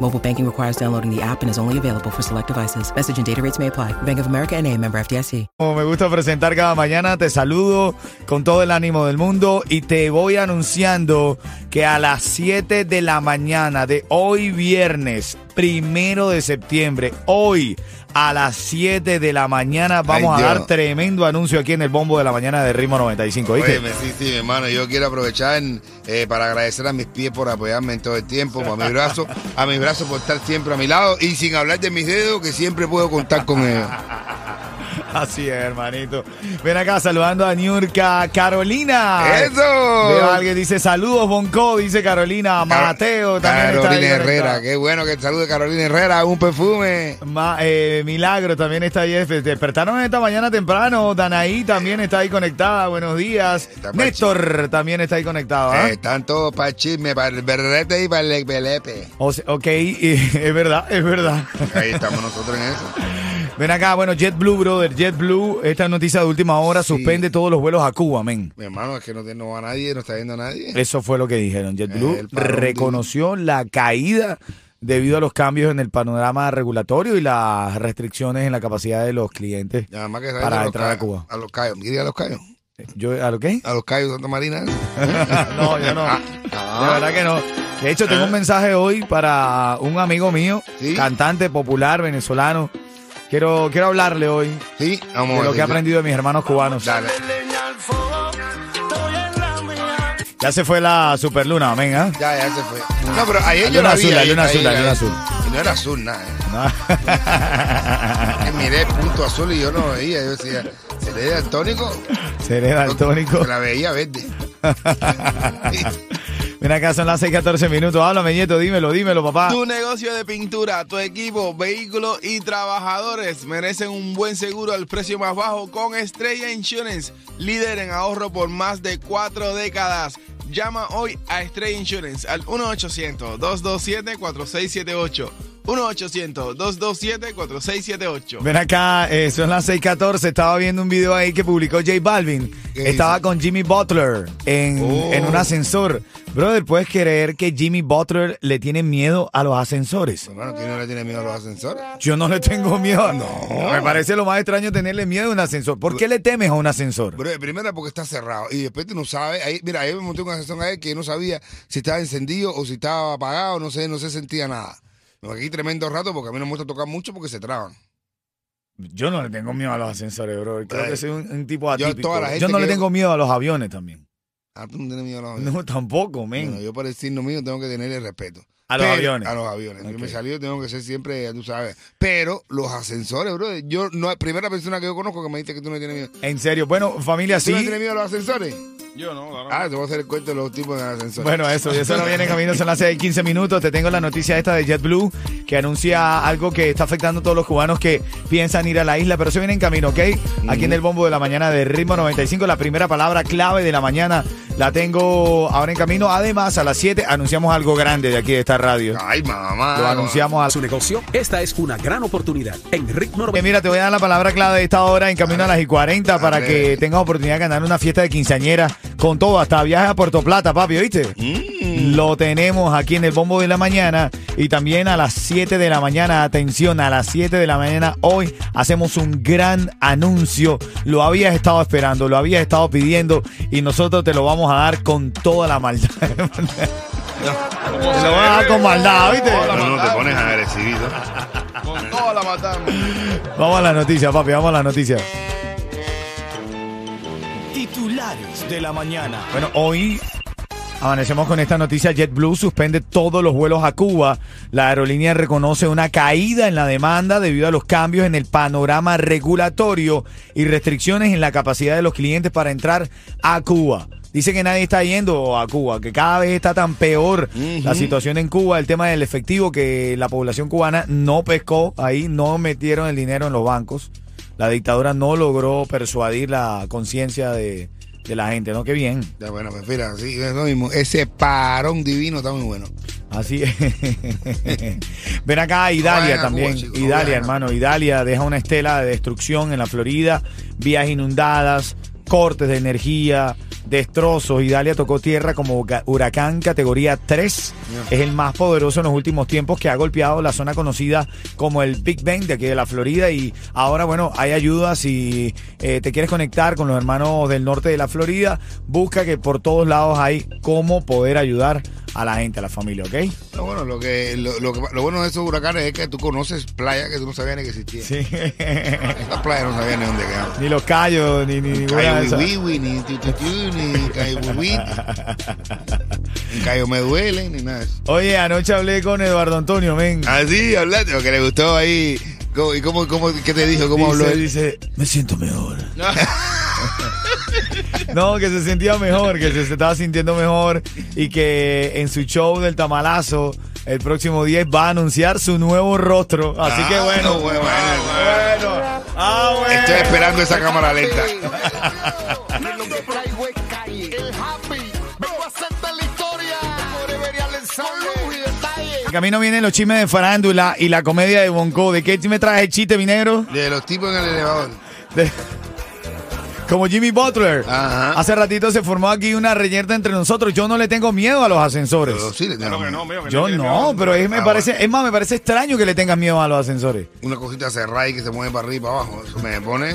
Mobile banking requires downloading the app and is only available for select devices. Message and data rates may apply. Bank of America and a member FDIC. Como me gusta presentar cada mañana, te saludo con todo el ánimo del mundo y te voy anunciando que a las 7 de la mañana de hoy viernes, primero de septiembre, hoy a las 7 de la mañana vamos Ay, a dar tremendo anuncio aquí en el bombo de la mañana de Ritmo 95, ¿viste? Oye, sí, sí, mi hermano, yo quiero aprovechar eh, para agradecer a mis pies por apoyarme en todo el tiempo, a mis brazos, a mis brazos por estar siempre a mi lado y sin hablar de mis dedos que siempre puedo contar con ellos. Así es, hermanito. Ven acá saludando a Niurka Carolina. ¡Eso! Veo a alguien dice saludos, Bonco, dice Carolina. Mateo también está Carolina ahí Herrera, conectado. qué bueno que salude Carolina Herrera, un perfume. Ma- eh, Milagro también está ahí. Despertaron esta mañana temprano. Danaí también está ahí conectada. Buenos días. Está Néstor también está ahí conectado. ¿ah? Eh, están todos para el chisme, para el berrete y para el belepe. O sea, ok, es verdad, es verdad. Ahí estamos nosotros en eso. Ven acá, bueno, JetBlue, brother. JetBlue, esta noticia de última hora, Sí. suspende todos los vuelos a Cuba, men. Mi hermano, es que no, no va nadie, no está viendo a nadie. Eso fue lo que dijeron. JetBlue parón, reconoció la caída debido a los cambios en el panorama regulatorio y las restricciones en la capacidad de los clientes que para entrar a Cuba. A los Cayos, ¿quiere ir a los Cayos? Yo, ¿A lo qué? A los Cayos Santa Marina. No, yo no. De verdad que no. De hecho, tengo un mensaje hoy para un amigo mío, ¿Sí? cantante popular venezolano. Quiero, quiero hablarle hoy Sí, vamos de lo que he aprendido de mis hermanos cubanos. Dale. Ya se fue la superluna, amén, ¿ah? Ya, ya se fue. No, pero ayer La yo luna la azul, vi. la luna azul, la luna azul. Y no era azul, nada. eh. Que miré el punto azul y yo no veía. Yo decía, ¿se le da el tónico? Seré daltónico. La veía verde. Ven acá, son las 6:14 minutos. Háblame, nieto, dímelo, dímelo, papá. Tu negocio de pintura, tu equipo, vehículos y trabajadores merecen un buen seguro al precio más bajo con Estrella Insurance, líder en ahorro por más de cuatro décadas. Llama hoy a Estrella Insurance al 1-800-227-4678. 1-800-227-4678. Ven acá, eh, son las 6:14. Estaba viendo un video ahí que publicó J Balvin. ¿Qué Estaba con Jimmy Butler en, Oh. en un ascensor. Brother, ¿puedes creer que Jimmy Butler le tiene miedo a los ascensores? Hermano, ¿quién no le tiene miedo a los ascensores? Yo no le tengo miedo. No. Me parece lo más extraño tenerle miedo a un ascensor. ¿Por qué le temes a un ascensor? Bro, primero porque está cerrado y después tú no sabes. Ahí, mira, ahí me monté un ascensor ahí que no sabía si estaba encendido o si estaba apagado, no sé, no se sentía nada. Aquí tremendo rato porque a mí no me gusta tocar mucho porque se traban. Yo no le tengo miedo a los ascensores, bro. Creo que soy un, un tipo atípico. Yo, no le tengo miedo a los aviones también. Ah, tú no tienes miedo a los aviones. No, tampoco, men. Bueno, yo por el signo mío tengo que tenerle respeto. A los Pero- aviones. A los aviones. Yo me salió, tengo que ser siempre, ya tú sabes. Pero los ascensores, bro. Yo no, primera persona que yo conozco que me dice que tú no tienes miedo. En serio. Bueno, familia, ¿Tú no sí. tienes miedo a los ascensores? Yo no, claro. Ah, te voy a hacer el cuento de los tipos de ascensores. Bueno, eso, y eso no viene en camino, son las 6 15 minutos. Te tengo la noticia esta de JetBlue que anuncia algo que está afectando a todos los cubanos que piensan ir a la isla, pero eso viene en camino, ¿ok? Aquí en el bombo de la mañana de Ritmo 95, la primera palabra clave de la mañana la tengo ahora en camino. Además, a las 7 anunciamos algo grande de aquí de esta radio. Ay, mamá. Lo anunciamos a su negocio, esta es una gran oportunidad. En Ritmo Eh, mira, te voy a dar la palabra clave de esta hora en camino a las y 40 para A que tengas oportunidad de ganar una fiesta de quinceañera con todo, hasta viaje a Puerto Plata, papi, ¿oíste? Lo tenemos aquí en el Bombo de la Mañana Y también a las 7 de la mañana, atención, a las 7 de la mañana hoy hacemos un gran anuncio. Lo habías estado esperando, lo habías estado pidiendo y nosotros te lo vamos a dar con toda la maldad. te lo vamos a dar con maldad, ¿viste? No, no te pones agresivito. Con toda la matamos. Vamos a la noticia, papi, vamos a la noticia. Titulares de la mañana. Bueno, hoy amanecemos con esta noticia. JetBlue suspende todos los vuelos a Cuba. La aerolínea reconoce una caída en la demanda debido a los cambios en el panorama regulatorio y restricciones en la capacidad de los clientes para entrar a Cuba. Dice que nadie está yendo a Cuba, que cada vez está tan peor la situación en Cuba, el tema del efectivo, que la población cubana no pescó ahí, no metieron el dinero en los bancos. La dictadura no logró persuadir la conciencia de, de la gente, ¿no? Qué bien. Ya, bueno, pues mira, sí, es lo mismo. Ese parón divino está muy bueno. Así es. Ven acá, Idalia a también. Cuba, no Idalia, hermano. Idalia deja una estela de destrucción en la Florida, vías inundadas, cortes de energía, destrozos. Idalia tocó tierra como huracán categoría 3. Es el más poderoso en los últimos tiempos que ha golpeado la zona conocida como el Big Bang de aquí de la Florida. Y ahora, bueno, hay ayuda. Si eh, te quieres conectar con los hermanos del norte de la Florida, busca que por todos lados hay cómo poder ayudar a la gente, a la familia, ¿ok? No, bueno, lo, que, lo, lo que- lo bueno de esos huracanes es que tú conoces playas que tú no sabías ni que existían. Sí. Estas playas no sabías ni dónde quedaban. ni los callos, ni, ni esas. Wiwi, ni Tututu, ni Cayo Wiwi, ni Cayo Me Duele, ni nada. Oye, anoche hablé con Eduardo Antonio, men. Ah, sí, hablaste, porque le gustó ahí. ¿Cómo- ¿Y cómo, cómo, qué te dijo? ¿Cómo habló dice, él? dice, me siento mejor. no, que se sentía mejor, que se estaba sintiendo mejor y que en su show del tamalazo el próximo 10 va a anunciar su nuevo rostro. Así que Ah, bueno. no, bueno, bueno. Ah, bueno. Estoy esperando esa cámara lenta. Camino vienen los chismes de farándula y la comedia de Bonco. ¿De qué me traes el chiste, mi negro? De los tipos en el elevador. De- Como Jimmy Butler. Ajá. Hace ratito se formó aquí una reyerta entre nosotros. Yo no le tengo miedo a los asesores. Pero sí, le tengo Yo no, pero es, me Ah, parece, es más, me parece extraño que le tengas miedo a los ascensores. una cosita cerrada y que se mueve para arriba y para abajo. Eso me pone.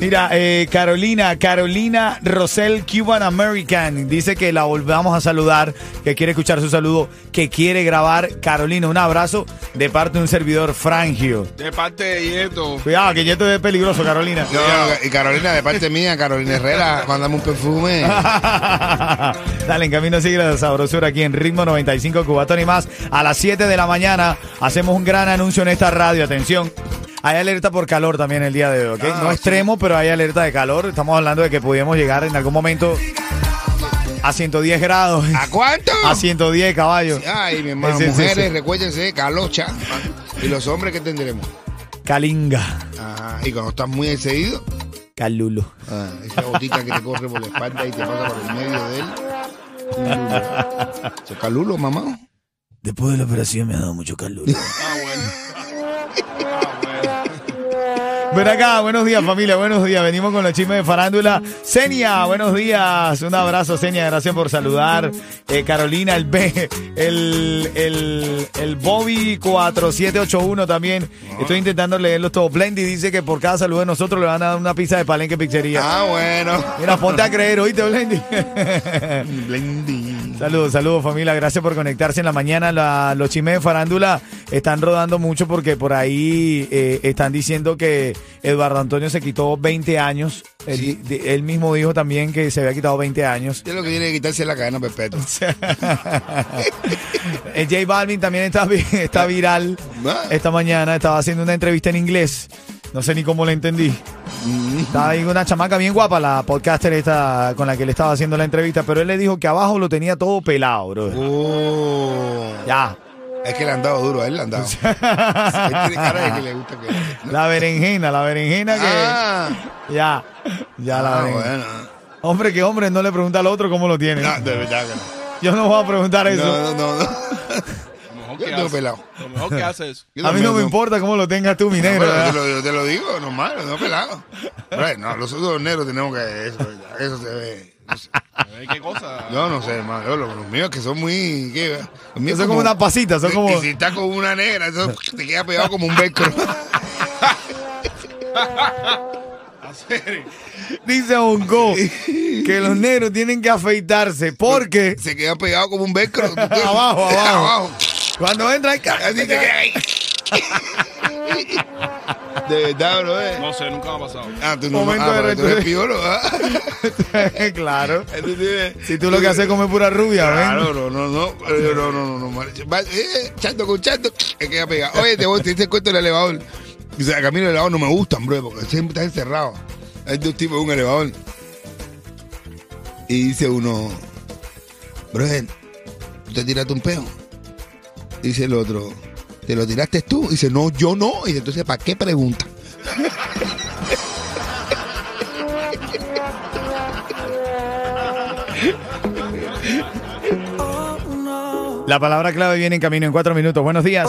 Mira, eh, Carolina, Carolina Rosell Cuban American, dice que la volvamos a saludar, que quiere escuchar su saludo, que quiere grabar. Carolina, un abrazo de parte de un servidor frangio. De parte de Yeto. Cuidado, que esto es peligroso, Carolina. No, y Carolina, de parte mía, Carolina Herrera, mándame un perfume. Dale, en camino sigue la sabrosura aquí en Ritmo 95 Cubatón y más. A las 7 de la mañana hacemos un gran anuncio en esta radio. Atención. Hay alerta por calor también el día de hoy, ¿ok? Ah, no sí. extremo, pero hay alerta de calor. Estamos hablando de que podíamos llegar en algún momento a 110 grados. ¿A cuánto? A 110 caballos. Ay, mi hermano, Sí, mujeres, sí. recuérdense, calocha. Y los hombres, ¿qué tendremos? Calinga. Ajá. Y cuando estás muy excedido, Calulo. ah, esa botica que te corre por la espalda y te pasa por el medio de él. Calulo. Eso es Calulo, mamá. Después de la operación me ha dado mucho calulo. Ah, bueno. Ven acá, buenos días familia, buenos días. Venimos con los chismes de farándula. Senia, buenos días. Un abrazo, Senia, gracias por saludar. Eh, Carolina, el B, el, el, el Bobby 4781 también. Estoy intentando leerlos todos. Blendy dice que por cada saludo de nosotros le van a dar una pizza de palenque pizzería. Ah, bueno. Mira, ponte a creer, oíste, Blendy. Blendy. Saludos, saludos familia, gracias por conectarse en la mañana. La- los chismes de farándula están rodando mucho porque por ahí eh, están diciendo que Eduardo Antonio se quitó 20 años. Él, Sí. él mismo dijo también que se había quitado 20 años. Yo lo que tiene que quitarse es la cadena perpetua. El J Balvin también está, está viral Ah. esta mañana. Estaba haciendo una entrevista en inglés. No sé ni cómo la entendí. Estaba ahí una chamaca bien guapa, la podcaster esta con la que le estaba haciendo la entrevista, pero él le dijo que abajo lo tenía todo pelado, bro. Oh. Ya. Es que le han dado duro, a él le han dado. él tiene cara de que le gusta que. La berenjena, la berenjena que. Ah, Ya, ya la ah, berenjena. bueno. Hombre, que hombre no le pregunta al otro cómo lo tiene. No, de verdad que no. Yo no voy a preguntar eso. No, no, no. Yo tengo pelado. Lo mejor que hace A mí no me importa cómo lo tengas tú, mi negro. Bueno, te, lo, yo te lo digo, normal, no pelado. Pero, no, los otros negros tenemos que. Eso, eso se ve. no sé. ¿Qué cosa? Yo no sé, hermano. Yo, los, los míos que son muy. ¿qué? Los míos Son como unas pasitas, son y- como- Y si estás con una negra, eso te queda pegado como un velcro. Dice Hongo que los negros tienen que afeitarse porque Se queda pegado como un velcro. abajo, abajo. Cuando entra Así ahí. De verdad, bro. eh. No sé, nunca me ha pasado. Ah, tú no Momento ah, de tú eres piolo, ¿ah? claro. Tienes- Si tú lo que haces es comer pura rubia, ¿ven? Claro, no, no, no, no, no, no, no, eh, chato con chato, es que pegado. Oye, te voy dice el cuento del elevador. Dice, a mí los elevados no me gustan, bro, porque siempre están encerrados. Hay dos tipos en un elevador. Y dice uno, bro, ¿tú te tiraste un peo? Dice el otro, ¿te lo tiraste tú? Dice, no, yo no. Y dice, entonces, ¿para qué pregunta? La palabra clave viene en camino en cuatro minutos. Buenos días.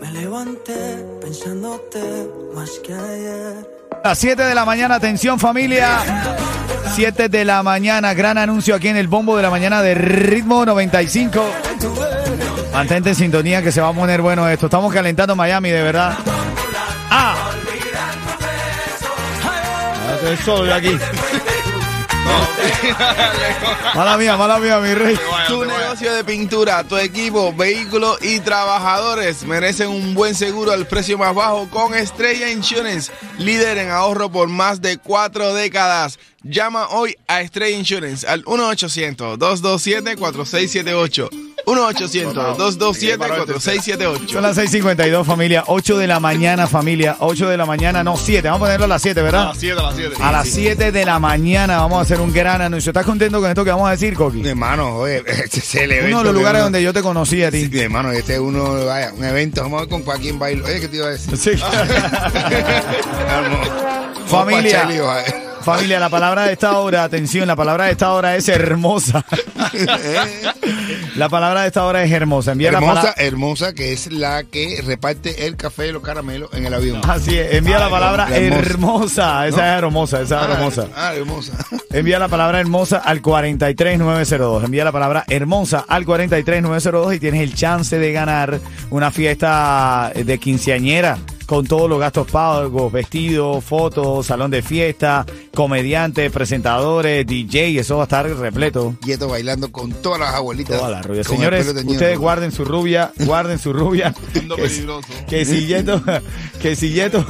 Me levanté pensándote más que ayer. A 7 de la mañana, atención familia. 7 de la mañana, gran anuncio aquí en el bombo de la mañana de Ritmo 95. Mantente en sintonía que se va a poner bueno esto. Estamos calentando Miami, de verdad. ¡Ah! Estoy solo yo aquí. Mala mía, mala mía, mi rey. Tu negocio de pintura, tu equipo, vehículos y trabajadores merecen un buen seguro al precio más bajo con Estrella Insurance, líder en ahorro por más de cuatro décadas. Llama hoy a Estrella Insurance al 1-800-227-4678. 1-800-227-4678. Son las 6:52, familia. 8 de la mañana, familia. 8 de la mañana, no 7. Vamos a ponerlo a las 7, ¿verdad? 7 a las 7. A las 7 de la mañana vamos a hacer un gran anuncio. ¿Estás contento con esto que vamos a decir, Coqui? Mi hermano, oye, este es el evento. Uno de los lugares uno- donde yo te conocí a ti. Sí, mi hermano, este es uno, vaya, un evento. Vamos a ver con Joaquín bailo. Oye, ¿qué te iba a decir? Sí. Familia. Familia, la palabra de esta hora, atención, la palabra de esta hora es hermosa. La palabra de esta hora es hermosa. Envía la hermosa, palabra. hermosa, que es la que reparte el café y los caramelos en el avión. Así es, envía la palabra la hermosa. hermosa. Esa es hermosa, esa es Ah, hermosa. Ah, hermosa. Envía la palabra hermosa al 43902. Envía la palabra hermosa al 43902 y tienes el chance de ganar una fiesta de quinceañera con todos los gastos pagos, vestidos, fotos, salón de fiesta, comediantes, presentadores, DJ, eso va a estar repleto. Y esto bailando con todas las abuelitas. Toda la rubia. Con el Señores, ustedes guarden su rubia, guarden su rubia. Que, peligroso. que si Yeto, que si Yeto.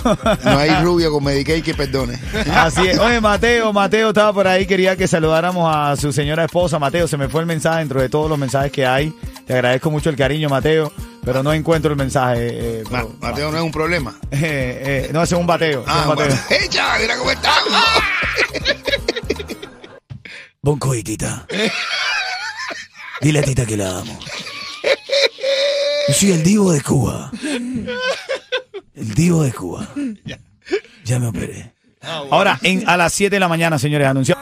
No hay rubio con Medicaid que perdone. Así es. Oye, Mateo, Mateo estaba por ahí, quería que saludáramos a su señora esposa. Mateo, se me fue el mensaje dentro de todos los mensajes que hay. Te agradezco mucho el cariño, Mateo, pero no encuentro el mensaje. eh, Ma- pero- Mateo no es un problema. Eh, eh, no, ese es un bateo. es Ah, un bateo. bueno. ¡Hey, chaval, mira cómo estamos! Bonco y tita. Dile a tita que la amo. Yo soy el divo de Cuba. El divo de Cuba. Ya me operé. Ahora, en, a las 7 de la mañana, señores, anunció.